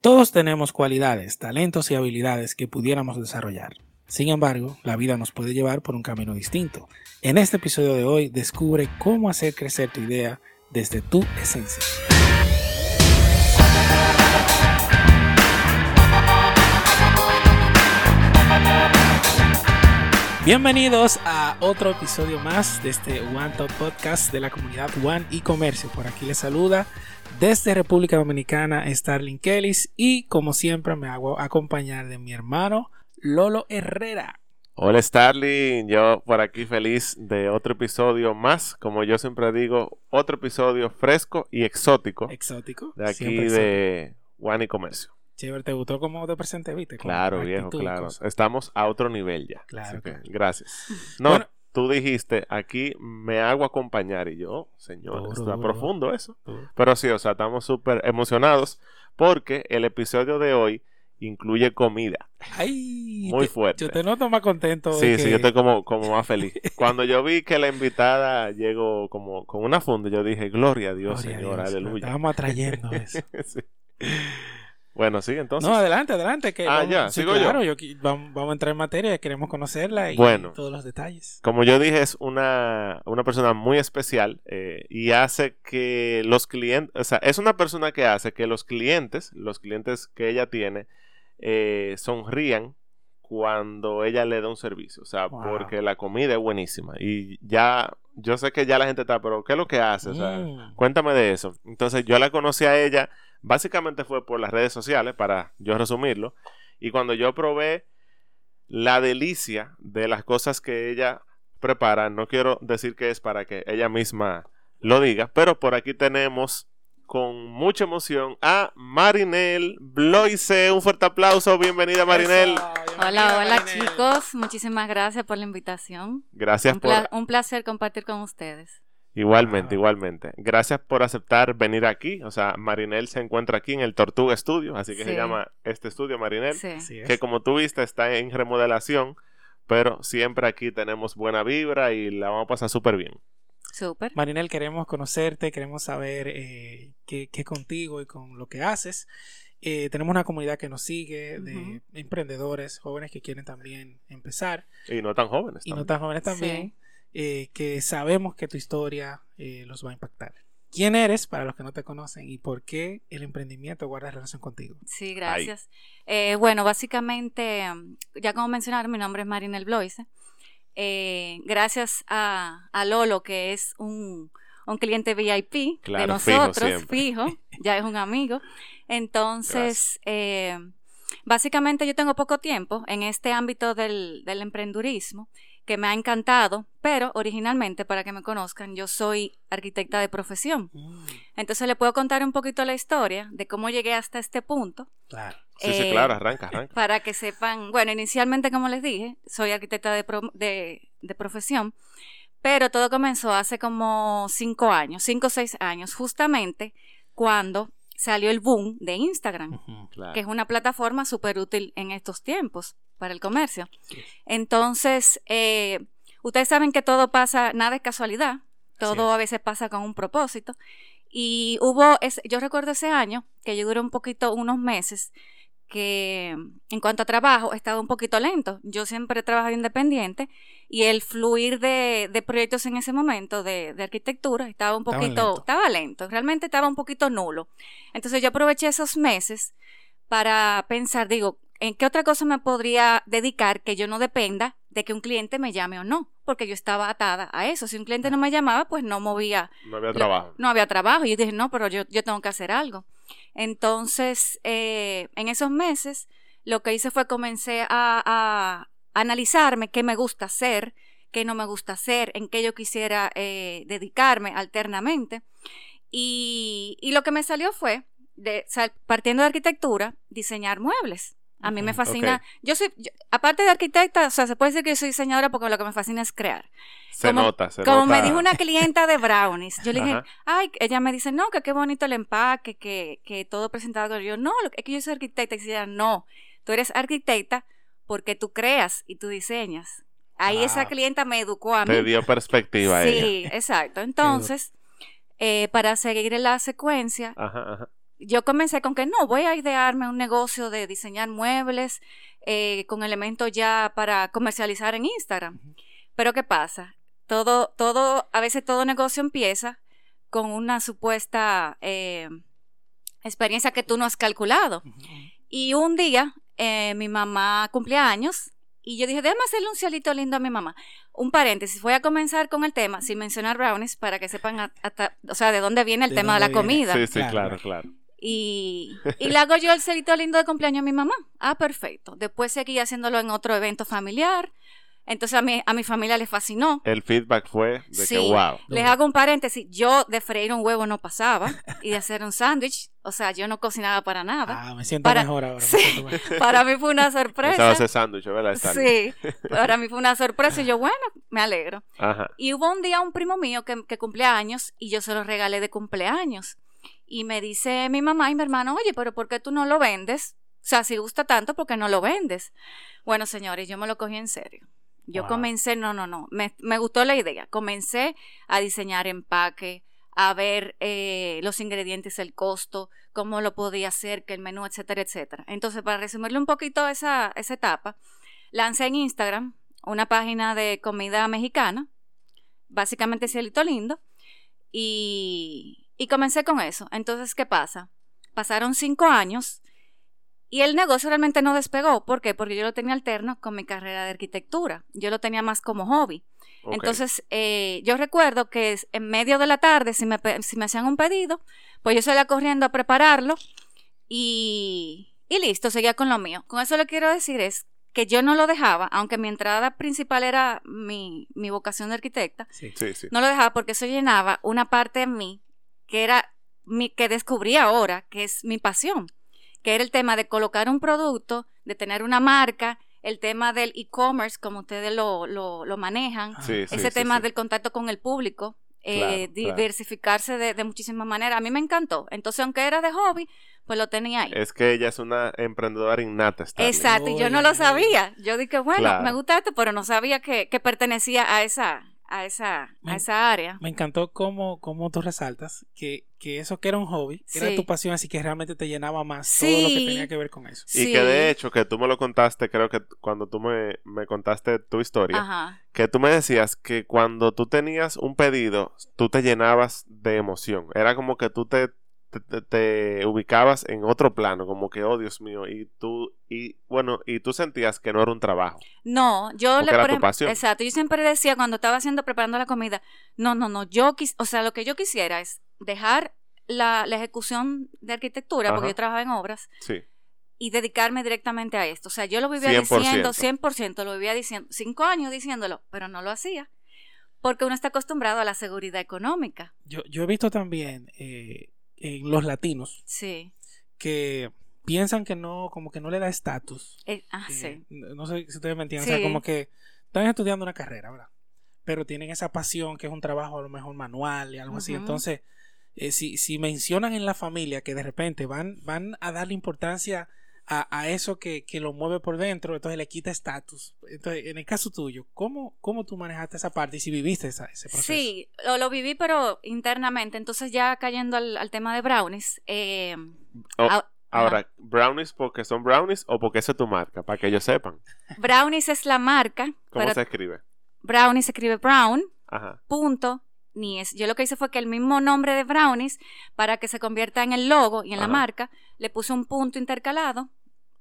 Todos tenemos cualidades, talentos y habilidades que pudiéramos desarrollar. Sin embargo, la vida nos puede llevar por un camino distinto. En este episodio de hoy descubre cómo hacer crecer tu idea desde tu esencia. Bienvenidos a otro episodio más de este One Top Podcast de la comunidad One y Comercio. Por aquí les saluda desde República Dominicana Starling Kellys y como siempre me hago acompañar de mi hermano Lolo Herrera. Hola Starling, yo por aquí feliz de otro episodio más, como yo siempre digo, otro episodio fresco y exótico. Exótico. De aquí de One y Comercio. Chévere, ¿te gustó cómo te presenté, viste? claro, viejo, claro. Estamos a otro nivel ya. Claro. gracias. No, tú dijiste, aquí me hago acompañar y yo, señor, está profundo eso. Pero sí, o sea, estamos súper emocionados porque el episodio de hoy incluye comida. Ay, muy fuerte. Yo te noto más contento. Sí, sí, yo estoy como, como más feliz. Cuando yo vi que la invitada llegó como con una funda, yo dije, gloria a Dios, Señor, aleluya. Estábamos atrayendo eso. sí. Bueno, sí, entonces. No, adelante, adelante. Que ah, ya, sigo claro, yo. vamos, a entrar en materia, queremos conocerla y todos los detalles. Como yo dije, es una, una persona muy especial eh, y hace que los clientes, o sea, es una persona que hace que los clientes, los clientes que ella tiene, eh, sonrían cuando ella le da un servicio. O sea, porque la comida es buenísima. Y ya, yo sé que ya la gente está, pero ¿qué es lo que hace? O sea, mm. cuéntame de eso. Entonces, yo la conocí a ella Básicamente fue por las redes sociales, para yo resumirlo. Y cuando yo probé la delicia de las cosas que ella prepara, no quiero decir que es para que ella misma lo diga, pero por aquí tenemos con mucha emoción a Marinel Bloise. Un fuerte aplauso, bienvenida Marinel. hola, hola chicos, muchísimas gracias por la invitación. Gracias un por... Un placer compartir con ustedes. Igualmente, igualmente. Gracias por aceptar venir aquí. O sea, Marinel se encuentra aquí en el Tortuga Studio, así que se llama este estudio Marinel, que como tú viste está en remodelación, pero siempre aquí tenemos buena vibra y la vamos a pasar súper bien. Súper. Marinel, queremos conocerte, queremos saber eh, qué, contigo y con lo que haces. Eh, tenemos una comunidad que nos sigue de emprendedores, jóvenes que quieren también empezar. Y no tan jóvenes. Y no tan jóvenes también. Eh, que sabemos que tu historia eh, los va a impactar. ¿Quién eres para los que no te conocen y por qué el emprendimiento guarda relación contigo? Sí, gracias. Eh, bueno, básicamente, ya como mencionaron, mi nombre es Marinel Bloise. gracias a, Lolo, que es un, cliente VIP de nosotros, fijo, ya es un amigo. Entonces, básicamente yo tengo poco tiempo en este ámbito del, del emprendurismo que me ha encantado, pero originalmente, para que me conozcan, yo soy arquitecta de profesión. Mm. Entonces le puedo contar un poquito la historia de cómo llegué hasta este punto. Claro. Sí, sí, claro, arranca, arranca. Para que sepan, bueno, inicialmente, como les dije, soy arquitecta de, de, profesión, pero todo comenzó hace como cinco años, cinco o seis años, justamente cuando salió el boom de Instagram, que es una plataforma súper útil en estos tiempos para el comercio. Entonces, eh, ustedes saben que todo pasa, nada es casualidad, todo a veces pasa con un propósito. Y hubo, yo recuerdo ese año, que yo duré un poquito, unos meses, que en cuanto a trabajo estaba un poquito lento. Yo siempre he trabajado independiente y el fluir de, proyectos en ese momento de, arquitectura estaba un poquito, estaba lento, realmente estaba un poquito nulo. Entonces yo aproveché esos meses para pensar, digo, ¿en qué otra cosa me podría dedicar que yo no dependa de que un cliente me llame o no? Porque yo estaba atada a eso. Si un cliente no me llamaba, pues no movía. No había trabajo. no había trabajo. Y yo dije, no, pero yo, yo tengo que hacer algo. Entonces, eh, en esos meses, lo que hice fue comencé a, analizarme qué me gusta hacer, qué no me gusta hacer, en qué yo quisiera eh, dedicarme alternamente. Y, y, lo que me salió fue, de, partiendo de arquitectura, diseñar muebles. A mí me fascina. Yo soy, aparte de arquitecta, o sea, se puede decir que yo soy diseñadora porque lo que me fascina es crear. Se nota, se como me dijo una clienta de brownies. Yo le dije, ay, ella me dice, no, que qué bonito el empaque, que, que todo presentado. Yo, no, es que yo soy arquitecta. Y ella, no, tú eres arquitecta porque tú creas y tú diseñas. Ahí esa ah. clienta me educó a mí. Te dio perspectiva a ella. Sí, exacto. Entonces, eh, para seguir la secuencia, yo comencé con que no, voy a idearme un negocio de diseñar muebles eh, con elementos ya para comercializar en Instagram. Pero ¿qué pasa? Todo, todo, a veces todo negocio empieza con una supuesta eh, experiencia que tú no has calculado. Y un día eh, mi mamá cumplía años y yo dije, déjame hacerle un cielito lindo a mi mamá. Un paréntesis, voy a comenzar con el tema sin mencionar brownies para que sepan o sea, de dónde viene el tema de la comida. Sí, sí, claro, claro. Y, y, le hago yo el cielito lindo de cumpleaños a mi mamá. Ah, perfecto. Después seguí haciéndolo en otro evento familiar. Entonces a mi, a mi familia le fascinó. El feedback fue de que wow. Les hago un paréntesis. Yo de freír un huevo no pasaba y de hacer un sándwich, o sea, yo no cocinaba para nada. Ah, me siento mejor ahora. Sí, para mí fue una sorpresa. ese sándwich, ¿verdad? Sí, para mí fue una sorpresa y yo, bueno, me alegro. Ajá. Y hubo un día un primo mío que, que cumplía años y yo se lo regalé de cumpleaños. Y me dice mi mamá y mi hermano, oye, pero ¿por qué tú no lo vendes? O sea, si gusta tanto, ¿por qué no lo vendes? Bueno, señores, yo me lo cogí en serio. Yo comencé, no, no, no, me, me, gustó la idea. Comencé a diseñar empaque, a ver eh, los ingredientes, el costo, cómo lo podía hacer, que el menú, etcétera, etcétera. Entonces, para resumirle un poquito esa, esa etapa, lancé en Instagram una página de comida mexicana, básicamente Cielito Lindo, y, y comencé con eso. Entonces, ¿qué pasa? Pasaron cinco años y el negocio realmente no despegó. ¿Por qué? Porque yo lo tenía alterno con mi carrera de arquitectura. Yo lo tenía más como hobby. Entonces, eh, yo recuerdo que en medio de la tarde, si me, si me hacían un pedido, pues yo salía corriendo a prepararlo y, y listo, seguía con lo mío. Con eso lo quiero decir es que yo no lo dejaba, aunque mi entrada principal era mi, mi vocación de arquitecta, sí. Sí, no lo dejaba porque eso llenaba una parte de mí que era mi, que descubrí ahora, que es mi pasión que era el tema de colocar un producto, de tener una marca, el tema del e-commerce, como ustedes lo, lo, manejan, ese tema del contacto con el público, eh, diversificarse de, muchísimas maneras. A mí me encantó. Entonces, aunque era de hobby, pues lo tenía ahí. Es que ella es una emprendedora innata. Exacto, y yo no lo sabía. Yo dije, bueno, me gusta esto, pero no sabía que, que pertenecía a esa, a esa, a esa área. Me encantó cómo, cómo tú resaltas que, que, eso que era un hobby, era tu pasión, así que realmente te llenaba más todo lo que tenía que ver con eso. Y que de hecho, que tú me lo contaste, creo que cuando tú me, me contaste tu historia, que tú me decías que cuando tú tenías un pedido, tú te llenabas de emoción. Era como que tú te te, ubicabas en otro plano, como que, oh Dios mío, y tú, y bueno, y tú sentías que no era un trabajo. No, yo le era Exacto, yo siempre decía cuando estaba haciendo, preparando la comida, no, no, no, yo quis, o sea, lo que yo quisiera es dejar la, ejecución de arquitectura, porque yo trabajaba en obras. Sí. Y dedicarme directamente a esto. O sea, yo lo vivía diciendo, 100%, lo vivía diciendo, cinco años diciéndolo, pero no lo hacía. Porque uno está acostumbrado a la seguridad económica. Yo, yo he visto también eh, en los latinos. Sí. Que piensan que no, como que no le da estatus. Eh, ah, sí. No sé si ustedes me entienden. O sea, como que están estudiando una carrera, ¿verdad? Pero tienen esa pasión que es un trabajo a lo mejor manual y algo así. Entonces, eh, si, si mencionan en la familia que de repente van, van a darle importancia a, eso que, lo mueve por dentro, entonces le quita estatus. Entonces, en el caso tuyo, ¿cómo, cómo tú manejaste esa parte y si viviste ese proceso? Sí, lo, lo, viví, pero internamente. Entonces, ya cayendo al, tema de brownies. Eh, oh, ahora, ¿brownies porque son brownies o porque esa es tu marca? Para que ellos sepan. Brownies es la marca. ¿Cómo se escribe? Brownies se escribe brown. Ajá. Punto. Nies. Yo lo que hice fue que el mismo nombre de brownies, para que se convierta en el logo y en la marca, le puse un punto intercalado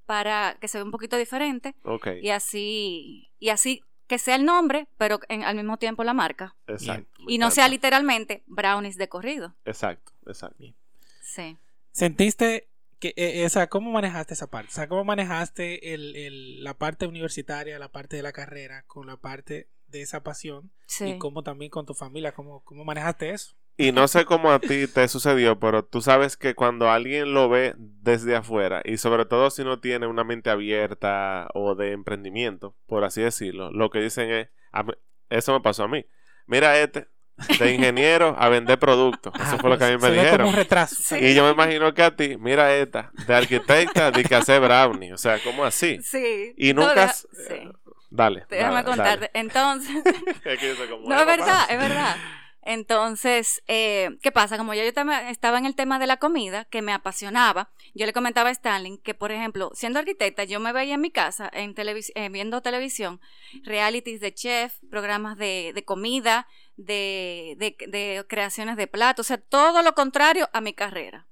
para que se vea un poquito diferente. Y así, y así que sea el nombre, pero al mismo tiempo la marca. Exacto. Y no sea literalmente brownies de corrido. Exacto, exacto. Sí. ¿Sentiste que, eh, esa, cómo manejaste esa parte? O sea, ¿cómo manejaste el, la parte universitaria, la parte de la carrera, con la parte de esa pasión? Sí. Y cómo también con tu familia, cómo, cómo manejaste eso? Y no sé cómo a ti te sucedió, pero tú sabes que cuando alguien lo ve desde afuera, y sobre todo si no tiene una mente abierta o de emprendimiento, por así decirlo, lo que dicen es, eso me pasó a mí. Mira este, de ingeniero a vender productos. Eso fue lo que a mí me dijeron. Y yo me imagino que a ti, mira esta, de arquitecta, de que hace brownie. O sea, ¿cómo así? Sí. Y nunca... Dale. Déjame contarte. Entonces... no, es verdad, es verdad. Entonces, eh, ¿qué pasa? Como ya yo estaba en el tema de la comida, que me apasionaba, yo le comentaba a Stanley que, por ejemplo, siendo arquitecta, yo me veía en mi casa en televis- eh, viendo televisión, realities de chef, programas de, de comida, de, de- de creaciones de platos, o sea, todo lo contrario a mi carrera.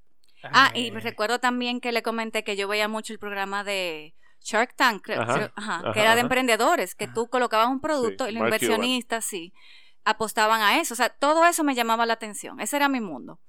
Ah, y recuerdo también que le comenté que yo veía mucho el programa de Shark Tank, creo, Ajá, creo- ajá, ajá, que era de emprendedores, que Ajá. tú colocabas un producto Sí, y los inversionistas, sí, apostaban a eso. O sea, todo eso me llamaba la atención. Ese era mi mundo.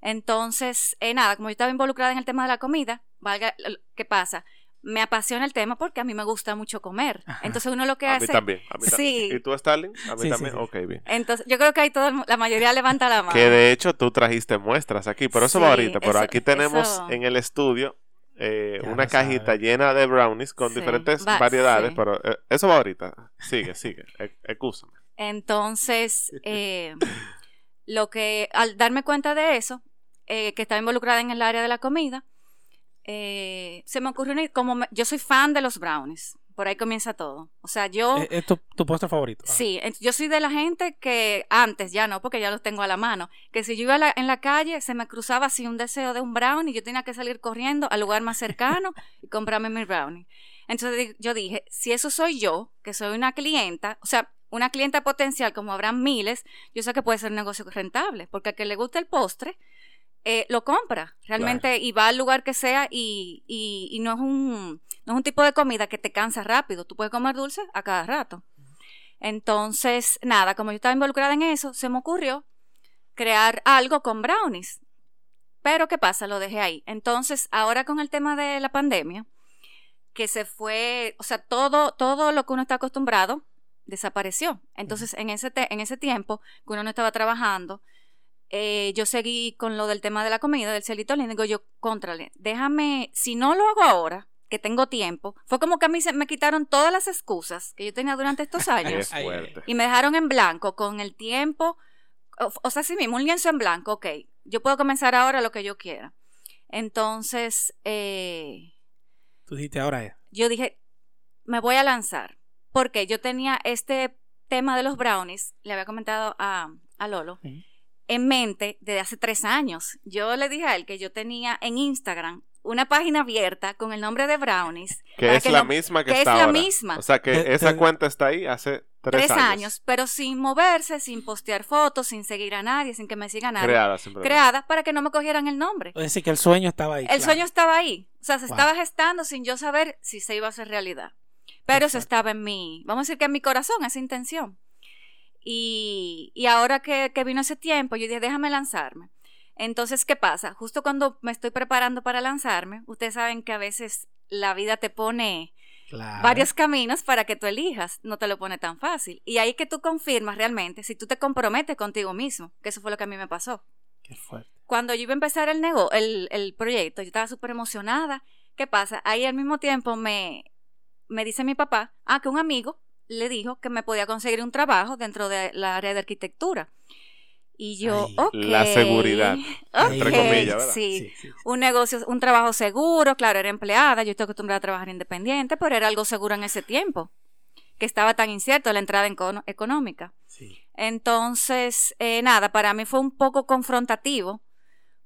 Entonces, eh, nada, como yo estaba involucrada en el tema de la comida, valga, ¿qué pasa? Me apasiona el tema porque a mí me gusta mucho comer. Ajá. Entonces uno lo que A mí hace... también. A mí Sí. también. ¿Y tú, Stalin? A mí Sí, también. sí. Ok, bien. Entonces, yo creo que ahí todo, la mayoría levanta la mano. Que de hecho tú trajiste muestras aquí, pero eso va ahorita. Pero eso- aquí tenemos eso- en el estudio eh, una cajita sabe. llena de brownies con Sí, diferentes va- variedades, sí. pero eh, eso va ahorita. Sigue, sigue. E- Excúsame. Entonces, eh, lo que al darme cuenta de eso, eh, que estaba involucrada en el área de la comida, eh, se me ocurrió, una- como me- yo soy fan de los brownies, por ahí comienza todo. O sea, yo... eh, ¿Es tu, tu postre favorito? Sí, yo soy de la gente que antes, ya no, porque ya los tengo a la mano, que si yo iba a la- en la calle se me cruzaba así un deseo de un brownie, yo tenía que salir corriendo al lugar más cercano y comprarme mi brownie. Entonces yo dije, si eso soy yo, que soy una clienta, o sea, una clienta potencial como habrán miles, yo sé que puede ser un negocio rentable, porque al que le gusta el postre, eh, lo compra realmente y va al lugar que sea y, y- y no es un no es un tipo de comida que te cansa rápido. Tú puedes comer dulce a cada rato. Entonces nada como yo estaba involucrada en eso se me ocurrió crear algo con brownies. Pero qué pasa lo dejé ahí. Entonces ahora con el tema de la pandemia que se fue o sea todo todo lo que uno está acostumbrado desapareció. Entonces en ese te- en ese tiempo que uno no estaba trabajando eh, yo seguí con lo del tema de la comida, del celito digo yo, contrale, déjame, si no lo hago ahora, que tengo tiempo, fue como que a mí se me quitaron todas las excusas que yo tenía durante estos años y me dejaron en blanco con el tiempo, o, o sea, sí mismo, un lienzo en blanco, ok, yo puedo comenzar ahora lo que yo quiera. Entonces, eh, Tú dijiste ahora es. yo dije, me voy a lanzar, porque yo tenía este tema de los brownies, le había comentado a, a Lolo, en mente desde hace tres años. Yo le dije a él que yo tenía en Instagram una página abierta con el nombre de brownies. Que es la no- misma que, que es la misma. O sea que Te- esa te- cuenta está ahí hace tres, Tres años. pero sin moverse, sin postear fotos, sin seguir a nadie, sin que me siga nadie. Creada simplemente. Creada para que no me cogieran el nombre. Es decir, que el sueño estaba ahí. El claro. sueño estaba ahí. O sea, se Wow. estaba gestando sin yo saber si se iba a hacer realidad. Pero eso estaba en mi, vamos a decir que en mi corazón, esa intención. Y, y ahora que, que vino ese tiempo, yo dije, déjame lanzarme. Entonces, ¿qué pasa? Justo cuando me estoy preparando para lanzarme, ustedes saben que a veces la vida te pone Claro. varios caminos para que tú elijas, no te lo pone tan fácil. Y ahí que tú confirmas realmente si tú te comprometes contigo mismo, que eso fue lo que a mí me pasó Qué fuerte. cuando yo iba a empezar el, nego el, el proyecto, yo estaba súper emocionada. ¿Qué pasa? Ahí al mismo tiempo me, me dice mi papá, ah, que un amigo le dijo que me podía conseguir un trabajo dentro de la área de arquitectura. Y yo, Ay, ok. la seguridad, entre ok, comillas, ¿verdad? Sí, Sí, sí, sí. un negocio, un trabajo seguro, claro, era empleada, yo estoy acostumbrada a trabajar independiente, pero era algo seguro en ese tiempo, que estaba tan incierto la entrada econo- económica. Sí. Entonces, eh, nada, para mí fue un poco confrontativo,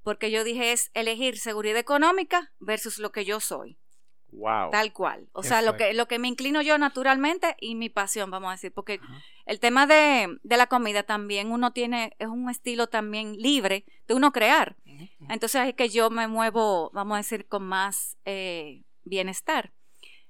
porque yo dije es elegir seguridad económica versus lo que yo soy, Wow. tal cual. O Qué sea, lo que, lo que me inclino yo naturalmente y mi pasión, vamos a decir, porque Ajá. El tema de, de la comida también uno tiene, es un estilo también libre de uno crear. Entonces es que yo me muevo, vamos a decir, con más eh, bienestar.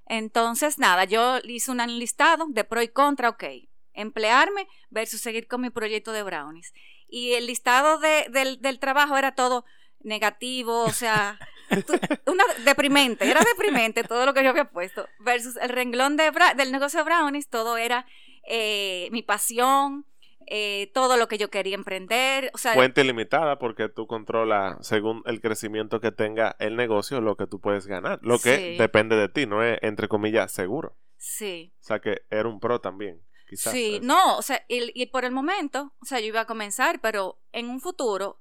Entonces, nada, yo hice un listado de pro y contra, ok, emplearme versus seguir con mi proyecto de brownies. Y el listado de- del, del trabajo era todo negativo, o sea, una deprimente, era deprimente todo lo que yo había puesto, versus el renglón de del negocio de brownies, todo era eh, mi pasión, eh, todo lo que yo quería emprender, o sea, Fuente limitada porque tú controlas según el crecimiento que tenga el negocio lo que tú puedes ganar. Lo que Sí. depende de ti, no es entre comillas seguro. sí. O sea que era un pro también. Quizás. Sí, Es- no, o sea, y, y por el momento, o sea, yo iba a comenzar, pero en un futuro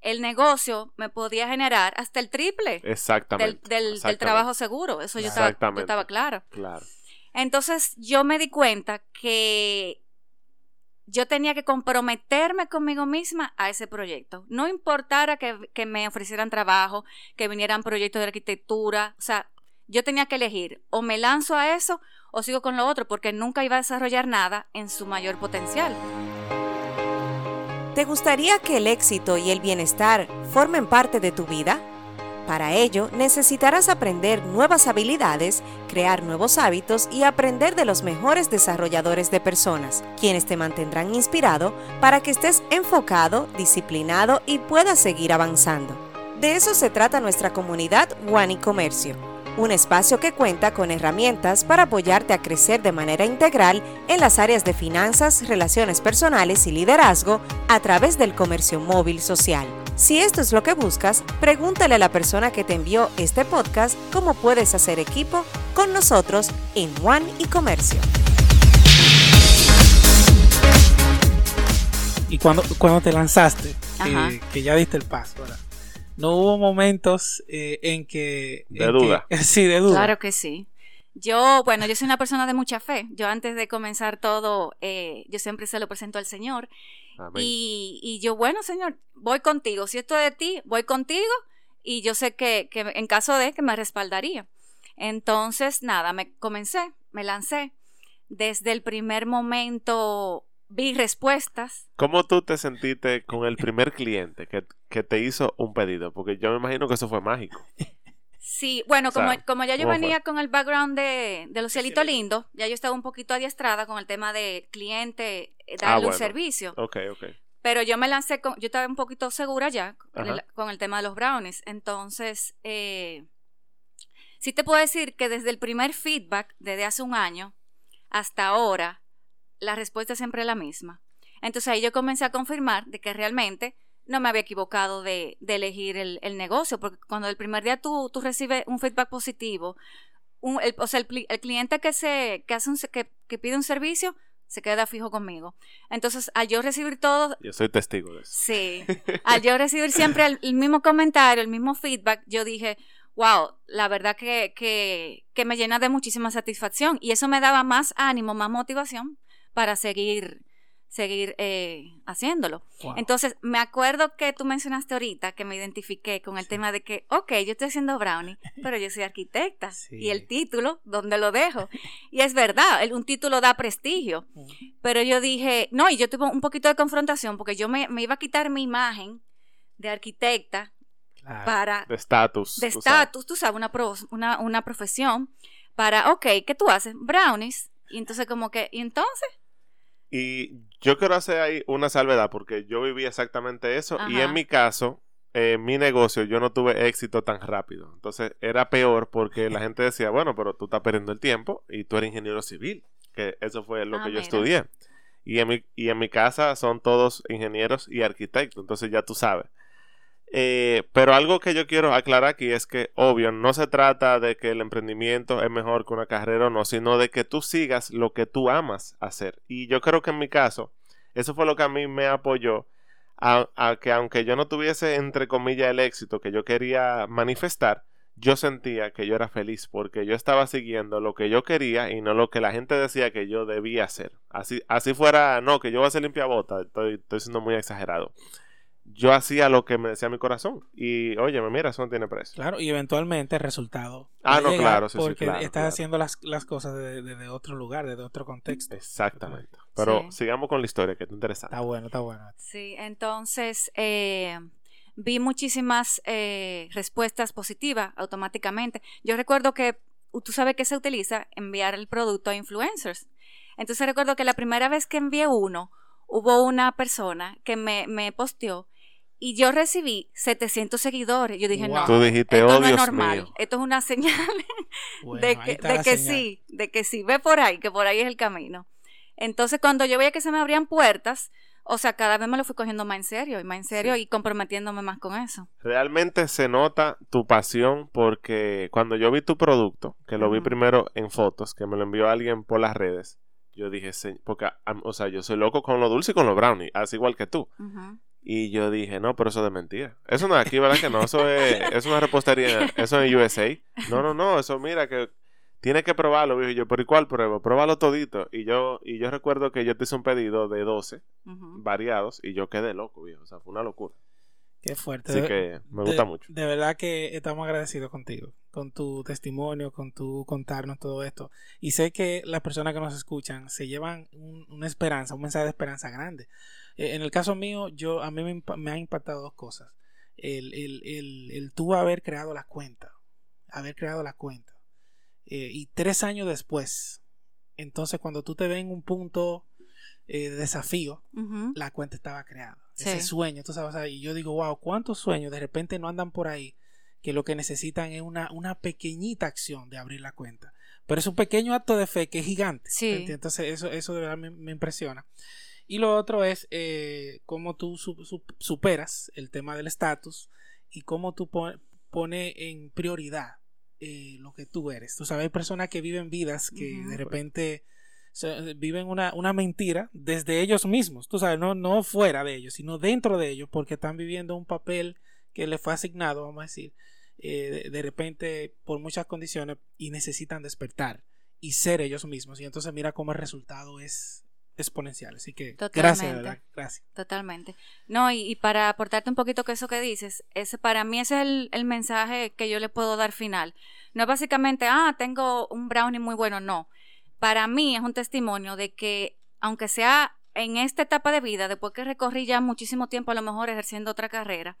el negocio me podía generar hasta el triple del, Exactamente. del, del exactamente. trabajo seguro. Eso yo estaba, yo estaba clara. Claro. Entonces yo me di cuenta que yo tenía que comprometerme conmigo misma a ese proyecto. No importara que, me ofrecieran trabajo, que vinieran proyectos de arquitectura, o sea, yo tenía que elegir o me lanzo a eso o sigo con lo otro porque nunca iba a desarrollar nada en su mayor potencial. ¿Te gustaría que el éxito y el bienestar formen parte de tu vida? Para ello, necesitarás aprender nuevas habilidades, crear nuevos hábitos y aprender de los mejores desarrolladores de personas, quienes te mantendrán inspirado para que estés enfocado, disciplinado y puedas seguir avanzando. De eso se trata nuestra comunidad One y Comercio un espacio que cuenta con herramientas para apoyarte a crecer de manera integral en las áreas de finanzas, relaciones personales y liderazgo a través del comercio móvil social. Si esto es lo que buscas, pregúntale a la persona que te envió este podcast cómo puedes hacer equipo con nosotros en One y Comercio. Y cuando, cuando te lanzaste, que, que, ya diste el paso, ¿verdad? no hubo momentos eh, en que... De duda. sí, de duda. Claro que sí. Yo, bueno, yo soy una persona de mucha fe. Yo antes de comenzar todo, eh, yo siempre se lo presento al Señor. Y, y, yo, bueno, Señor, voy contigo. Si esto es de ti, voy contigo. Y yo sé que, que en caso de que me respaldaría. Entonces, nada, me comencé, me lancé. Desde el primer momento vi respuestas. ¿Cómo tú te sentiste con el primer cliente que, te hizo un pedido? Porque yo me imagino que eso fue mágico. Sí, bueno, como, como ya yo venía con el background de, de los cielitos lindos, ya yo estaba un poquito adiestrada con el tema de cliente, eh, ah, darle un servicio. Ok, ok. Pero yo me lancé, con, yo estaba un poquito segura ya con el, tema de los brownies. Entonces, eh, sí te puedo decir que desde el primer feedback, desde hace un año hasta ahora, la respuesta es siempre la misma. Entonces ahí yo comencé a confirmar de que realmente no me había equivocado de, elegir el, negocio, porque cuando el primer día tú, tú recibes un feedback positivo, el, o sea, el, cliente que, se, que, hace un, que, pide un servicio se queda fijo conmigo. Entonces, al yo recibir todo... Yo soy testigo de eso. Sí. Al yo recibir siempre el, mismo comentario, el mismo feedback, yo dije, wow, la verdad que, que, que me llena de muchísima satisfacción. Y eso me daba más ánimo, más motivación para seguir seguir eh, haciéndolo. Entonces, me acuerdo que tú mencionaste ahorita que me identifiqué con el tema de que, ok, yo estoy haciendo brownie, pero yo soy arquitecta. Y el título, ¿dónde lo dejo? Y es verdad, un título da prestigio. Pero yo dije, no, y yo tuve un poquito de confrontación porque yo me, iba a quitar mi imagen de arquitecta para... De estatus. De estatus, tú sabes, una, una, una profesión para, ok, ¿qué tú haces? Brownies. Y entonces como que, ¿y entonces? Y yo quiero hacer ahí una salvedad porque yo viví exactamente eso y en mi caso, en mi negocio, yo no tuve éxito tan rápido. Entonces era peor porque la gente decía, bueno, pero tú estás perdiendo el tiempo y tú eres ingeniero civil, que eso fue lo ah, que yo estudié. Y en, mi, y en mi casa son todos ingenieros y arquitectos, entonces ya tú sabes. Eh, pero algo que yo quiero aclarar aquí es que, obvio, no se trata de que el emprendimiento es mejor que una carrera o no, sino de que tú sigas lo que tú amas hacer. Y yo creo que en mi caso, eso fue lo que a mí me apoyó a, que aunque yo no tuviese, entre comillas, el éxito que yo quería manifestar, yo sentía que yo era feliz porque yo estaba siguiendo lo que yo quería y no lo que la gente decía que yo debía hacer. Así, así fuera, no, que yo voy a ser limpiabota, estoy, estoy siendo muy exagerado yo hacía lo que me decía mi corazón. Y oye, mira, eso no tiene precio. Claro, y eventualmente el resultado. Ah, no, claro, sí, Porque sí, estás haciendo las, cosas desde otro lugar, desde otro contexto. Exactamente. Pero sigamos con la historia, que es interesante. Está bueno, está bueno. Sí, entonces eh, vi muchísimas eh, respuestas positivas automáticamente. Yo recuerdo que tú sabes que se utiliza enviar el producto a influencers. Entonces recuerdo que la primera vez que envié uno, hubo una persona que me, me posteó y yo recibí 700 seguidores. Yo dije, no, Tú dijiste, esto oh, no es normal. Esto es una señal de que, de que sí, de que sí, ve por ahí, que por ahí es el camino. Entonces, cuando yo veía que se me abrían puertas, o sea, cada vez me lo fui cogiendo más en serio y más en serio y comprometiéndome más con eso. Realmente se nota tu pasión porque cuando yo vi tu producto, que lo vi primero en fotos, que me lo envió alguien por las redes, yo dije, porque, o sea, yo soy loco con lo dulce y con lo brownie, así igual que tú. Y yo dije, no, pero eso es de mentira. Eso no es aquí, ¿verdad que no? Eso es, es una repostería, eso es USA. No, no, no, eso mira que tienes que probarlo, viejo. Y yo, ¿pero cuál pruebo? Pruébalo todito. Y yo, y yo recuerdo que yo te hice un pedido de 12 Ujú. variados y yo quedé loco, viejo. O sea, fue una locura. Qué fuerte. Así De- que me de- gusta mucho. De verdad que estamos agradecidos contigo, con tu testimonio, con tu contarnos todo esto. Y sé que las personas que nos escuchan se llevan un- una esperanza, un mensaje de esperanza grande. Eh, en el caso mío, yo a mí me, me han impactado dos cosas. El, el, el, el tú haber creado la cuenta, haber creado la cuenta. Eh, y tres años después, entonces cuando tú te ves en un punto eh, de desafío, la cuenta estaba creada. Sí. Ese sueño, tú sabes, o sea, y yo digo, wow, ¿cuántos sueños de repente no andan por ahí que lo que necesitan es una, una pequeñita acción de abrir la cuenta? Pero es un pequeño acto de fe que es gigante. Sí. ¿entiendes? Entonces, eso, eso de verdad me, me impresiona. Y lo otro es eh, cómo tú su- su- superas el tema del estatus y cómo tú pon- pones en prioridad eh, lo que tú eres. Tú sabes, hay personas que viven vidas que de repente se- viven una, una mentira desde ellos mismos, tú sabes, no, no fuera de ellos, sino dentro de ellos, porque están viviendo un papel que les fue asignado, vamos a decir, eh, de, de repente por muchas condiciones y necesitan despertar y ser ellos mismos. Y entonces mira cómo el resultado es exponencial. Así que gracias, verdad, gracias. Totalmente. No, y, y para aportarte un poquito que eso que dices, ese para mí ese es el, el mensaje que yo le puedo dar final. No es básicamente, ah, tengo un brownie muy bueno, no. Para mí es un testimonio de que, aunque sea en esta etapa de vida, después que recorrí ya muchísimo tiempo a lo mejor ejerciendo otra carrera,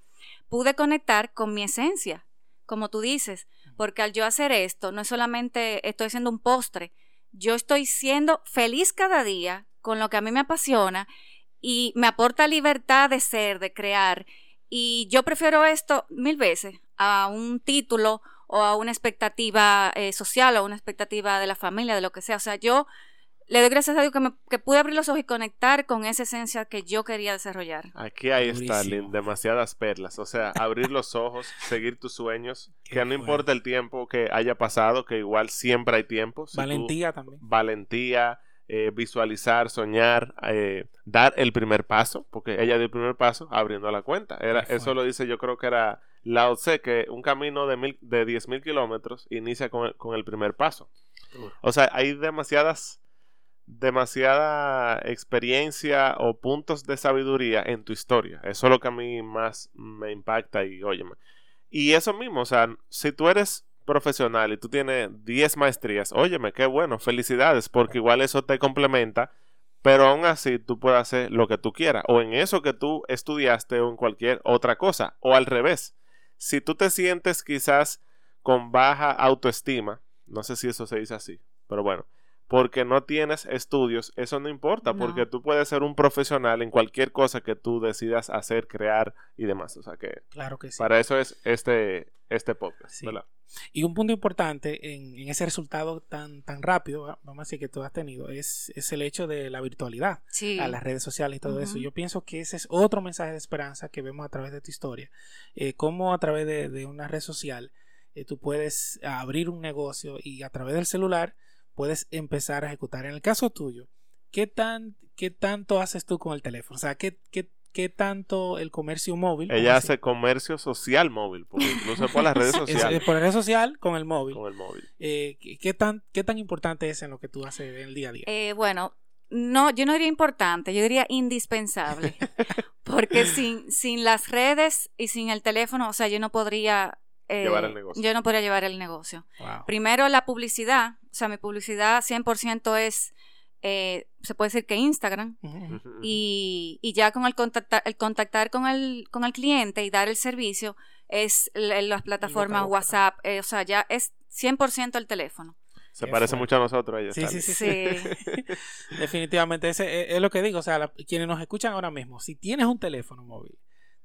pude conectar con mi esencia, como tú dices, porque al yo hacer esto, no es solamente estoy haciendo un postre, yo estoy siendo feliz cada día con lo que a mí me apasiona y me aporta libertad de ser, de crear. Y yo prefiero esto mil veces a un título o a una expectativa eh, social o a una expectativa de la familia, de lo que sea. O sea, yo le doy gracias a Dios que, me, que pude abrir los ojos y conectar con esa esencia que yo quería desarrollar. Aquí ahí está. Lynn, demasiadas perlas. O sea, abrir los ojos, seguir tus sueños, Qué que no fuerte. importa el tiempo que haya pasado, que igual siempre hay tiempo. Si tú- Valentía también. valentía, eh, visualizar, soñar, eh, dar el primer paso, porque ella dio el primer paso abriendo la cuenta. Era, eso lo dice, yo creo que era Lao Tse, que un camino de, mil, de 10.000 kilómetros inicia con el, con el primer paso. O sea, hay demasiadas, demasiada experiencia o puntos de sabiduría en tu historia. Eso es lo que a mí más me impacta y óyeme. Y eso mismo, o sea, si tú eres profesional y tú tienes 10 maestrías, óyeme, qué bueno, felicidades, porque igual eso te complementa, pero aún así tú puedes hacer lo que tú quieras, o en eso que tú estudiaste o en cualquier otra cosa, o al revés. Si tú te sientes quizás con baja autoestima, no sé si eso se dice así, pero bueno, porque no tienes estudios, eso no importa, No. porque tú puedes ser un profesional en cualquier cosa que tú decidas hacer, crear y demás. O sea que Claro que sí. para eso es este, este podcast, Sí. ¿verdad? Y un punto importante en, en ese resultado tan, tan rápido, va- vamos a decir, que tú has tenido, es, es el hecho de la virtualidad. Sí. a las redes sociales y todo eso. Yo pienso que ese es otro mensaje de esperanza que vemos a través de tu historia. Eh, cómo a través de, de una red social eh, tú puedes abrir un negocio y a través del celular puedes empezar a ejecutar. En el caso tuyo, ¿qué, tan, qué tanto haces tú con el teléfono? O sea, ¿qué, qué, qué tanto el comercio móvil? Ella hace comercio social móvil, porque incluso por las redes sociales, es por la red social con el móvil. con el móvil. Eh, ¿qué, qué tan, ¿Qué tan importante es en lo que tú haces en el día a día? Eh, bueno, no, yo no diría importante, yo diría indispensable. Porque sin, sin las redes y sin el teléfono, o sea, yo no podría... eh, Llevar el negocio. Yo no podría llevar el negocio. Wow. Primero, la publicidad. O sea, mi publicidad 100% es, eh, se puede decir que Instagram. Y, y ya con el contactar, el contactar con el, con el cliente y dar el servicio es las plataformas boca a boca. WhatsApp. eh, o sea, ya es 100% el teléfono. Se Qué parece fuerte. mucho a nosotros ella. Sí, sí, sí, Sí. Definitivamente, ese es, es lo que digo. O sea, la- quienes nos escuchan ahora mismo, si tienes un teléfono móvil,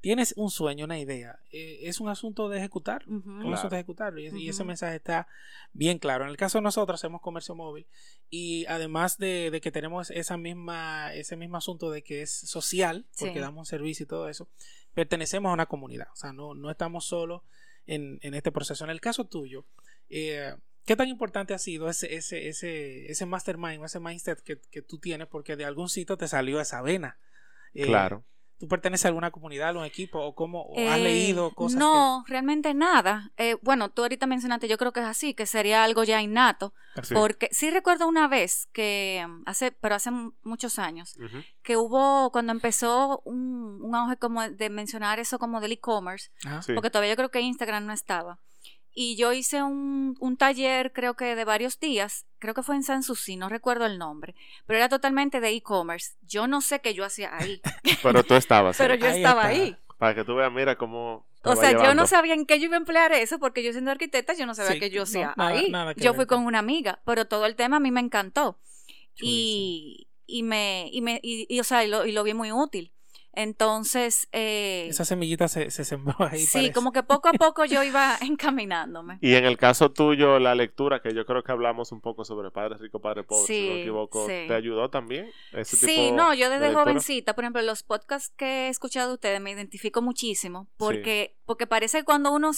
tienes un sueño, una idea, eh, es un asunto de ejecutar. Ujú. Un Claro. asunto de ejecutarlo. Y, y ese mensaje está bien claro. En el caso de nosotros, hacemos comercio móvil. Y además de, de que tenemos esa misma, ese mismo asunto de que es social, porque Sí. damos un servicio y todo eso, pertenecemos a una comunidad. O sea, no, no estamos solos en, en este proceso. En el caso tuyo, eh, ¿qué tan importante ha sido ese, ese, ese, ese mastermind o ese mindset que, que tú tienes? Porque de algún sitio te salió esa vena. Eh, Claro. ¿Tú perteneces a alguna comunidad, a algún equipo o cómo o has Eh, leído cosas? No, realmente nada. Eh, bueno, tú ahorita mencionaste, yo creo que es así, que sería algo ya innato. Porque sí recuerdo una vez que mm, hace, pero hace muchos años, que hubo cuando empezó un, un auge como de mencionar eso como del e-commerce. Sí. porque todavía yo creo que Instagram no estaba. Y yo hice un, un taller, creo que de varios días, creo que fue en Sanssouci, no recuerdo el nombre, pero era totalmente de e-commerce. Yo no sé qué yo hacía ahí, Pero tú estabas. pero ahí. yo estaba ahí. Para que tú veas, mira cómo. te O va sea, yo no sabía en qué yo iba a emplear eso, porque yo siendo arquitecta, yo no sabía Sí, que yo no, hacía nada- ahí. nada que yo ver fui con- con una amiga, pero todo el tema a mí me encantó. Chulísimo. Y, y me, y me, y, y, o sea, y lo, y lo vi muy útil. Entonces, eh, Esa semillita se, se sembró ahí. sí, parece. como que poco a poco yo iba encaminándome. Y en el caso tuyo, la lectura, que yo creo que hablamos un poco sobre Padre Rico, Padre Pobre, si no me equivoco, sí. ¿te ayudó también? Ese Sí, tipo no, yo de desde jovencita, por ejemplo, los podcasts que he escuchado de ustedes me identifico muchísimo porque, porque parece que cuando uno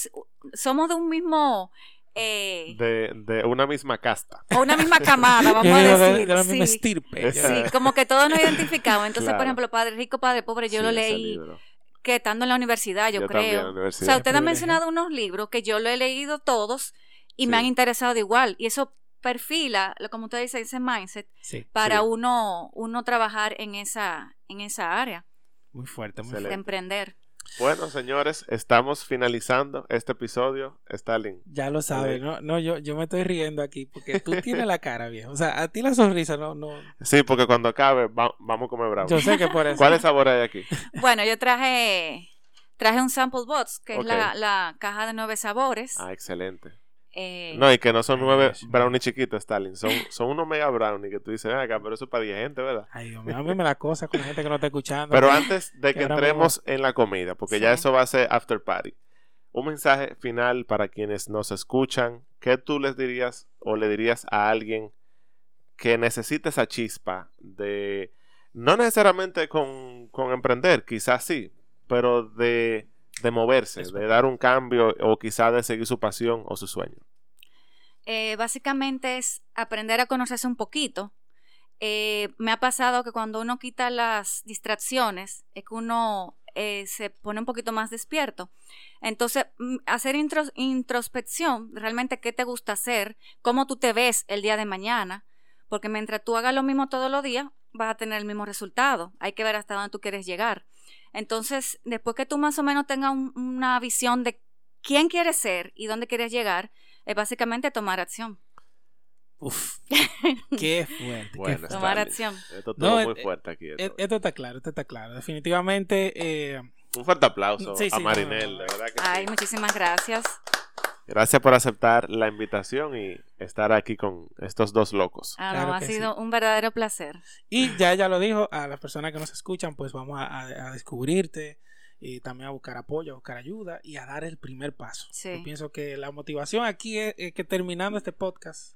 somos de un mismo eh, De, de una misma casta. o una misma camada, vamos a decir. de la misma sí. estirpe. Sí. Como que todos nos identificamos. Entonces, Claro. por ejemplo, Padre Rico, Padre Pobre, yo Sí, lo leí que estando en la universidad, yo, Yo también en creo. la O universidad. sea, ustedes han mencionado unos libros que yo lo he leído todos y me han interesado de igual. Y eso perfila, lo- como usted dice, ese mindset Sí, para Sí. uno, uno trabajar en esa, en esa área muy fuerte, muy de Excelente. emprender. Bueno, señores, estamos finalizando este episodio. Stalin. Ya lo sabes. ¿no? No, yo, yo me estoy riendo aquí porque tú tienes la cara, viejo. O sea, a ti la sonrisa no, no. Sí, porque cuando acabe va- vamos a comer bravo. Yo sé que por eso. ¿Cuál sabor hay aquí? Bueno, yo traje, traje un sample box, que es la, la caja de nueve sabores. Ah, excelente. Eh, No, y que no son nueve brownies chiquitos, Stalin. Son, son unos mega brownies que tú dices, "Ven acá, pero eso es para 10 gente, ¿verdad? Ay, Dios mío, me da cosa con la gente que no está escuchando. Pero antes de que entremos en la comida, porque ya eso va a ser after party, un mensaje final para quienes nos escuchan. ¿Qué tú les dirías o le dirías a alguien que necesite esa chispa de, no necesariamente con, con emprender, quizás sí, pero de, de moverse, Eso. de dar un cambio o quizás de seguir su pasión o su sueño? eh, básicamente es aprender a conocerse un poquito. Eh, me ha pasado que cuando uno quita las distracciones, es que uno eh, se pone un poquito más despierto. Entonces, mm, hacer intros- introspección, realmente qué te gusta hacer, cómo tú te ves el día de mañana, porque mientras tú hagas lo mismo todos los días, vas a tener el mismo resultado. Hay que ver hasta dónde tú quieres llegar. Entonces, después que tú más o menos tengas un- una visión de quién quieres ser y dónde quieres llegar, es básicamente tomar acción. Uf, qué fuerte. qué Bueno, fuerte. Tomar Stanley. acción. Esto No, estuvo muy eh, fuerte aquí. esto. Eh, Esto está claro, esto está claro. Definitivamente, eh, Un fuerte aplauso Sí, sí, a Marinel, no, de no. verdad que Ay, sí. muchísimas gracias. Gracias por aceptar la invitación y estar aquí con estos dos locos. Ah, no, Claro ha sido un verdadero placer. y ya ella lo dijo, a las personas que nos escuchan, pues vamos a, a- a descubrirte y también a buscar apoyo, a buscar ayuda y a dar el primer paso. Sí. Yo pienso que la motivación aquí es, es que terminando este podcast,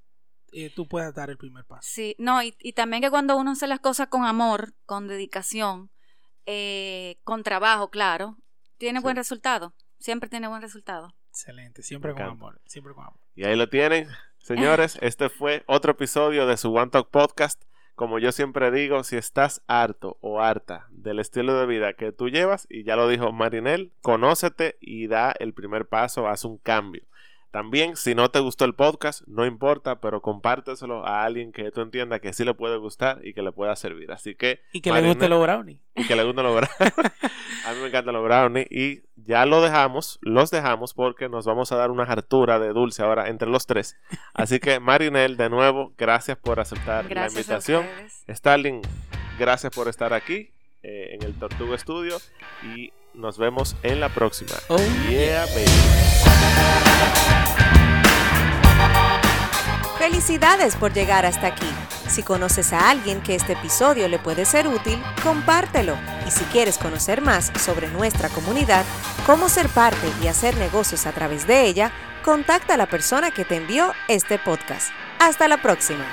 eh, tú puedas dar el primer paso. Sí, no, y, y también que cuando uno hace las cosas con amor, con dedicación, eh, con trabajo, claro, tiene Sí. buen resultado. Siempre tiene buen resultado. Excelente, siempre con amor, siempre con amor. Y ahí lo tienen, señores. Este fue otro episodio de su One Talk Podcast. Como yo siempre digo, si estás harto o harta del estilo de vida que tú llevas, y ya lo dijo Marinel, conócete y da el primer paso, haz un cambio. También, si no te gustó el podcast, no importa, pero compárteselo a alguien que tú entiendas que sí le puede gustar y que le pueda servir. Así que, Y que le guste los brownies. y que le gusten los brownies. a mí me encantan los brownies. Y ya lo dejamos, los dejamos porque nos vamos a dar una hartura de dulce ahora entre los tres. Así que, Marinel, de nuevo, gracias por aceptar la Gracias invitación. Stalin, gracias por estar aquí eh, en el Tortuga Studio. Y nos vemos en la próxima. Oh, Yeah, baby. Felicidades por llegar hasta aquí. Si conoces a alguien que este episodio le puede ser útil, compártelo. Y si quieres conocer más sobre nuestra comunidad, cómo ser parte y hacer negocios a través de ella, contacta a la persona que te envió este podcast. Hasta la próxima.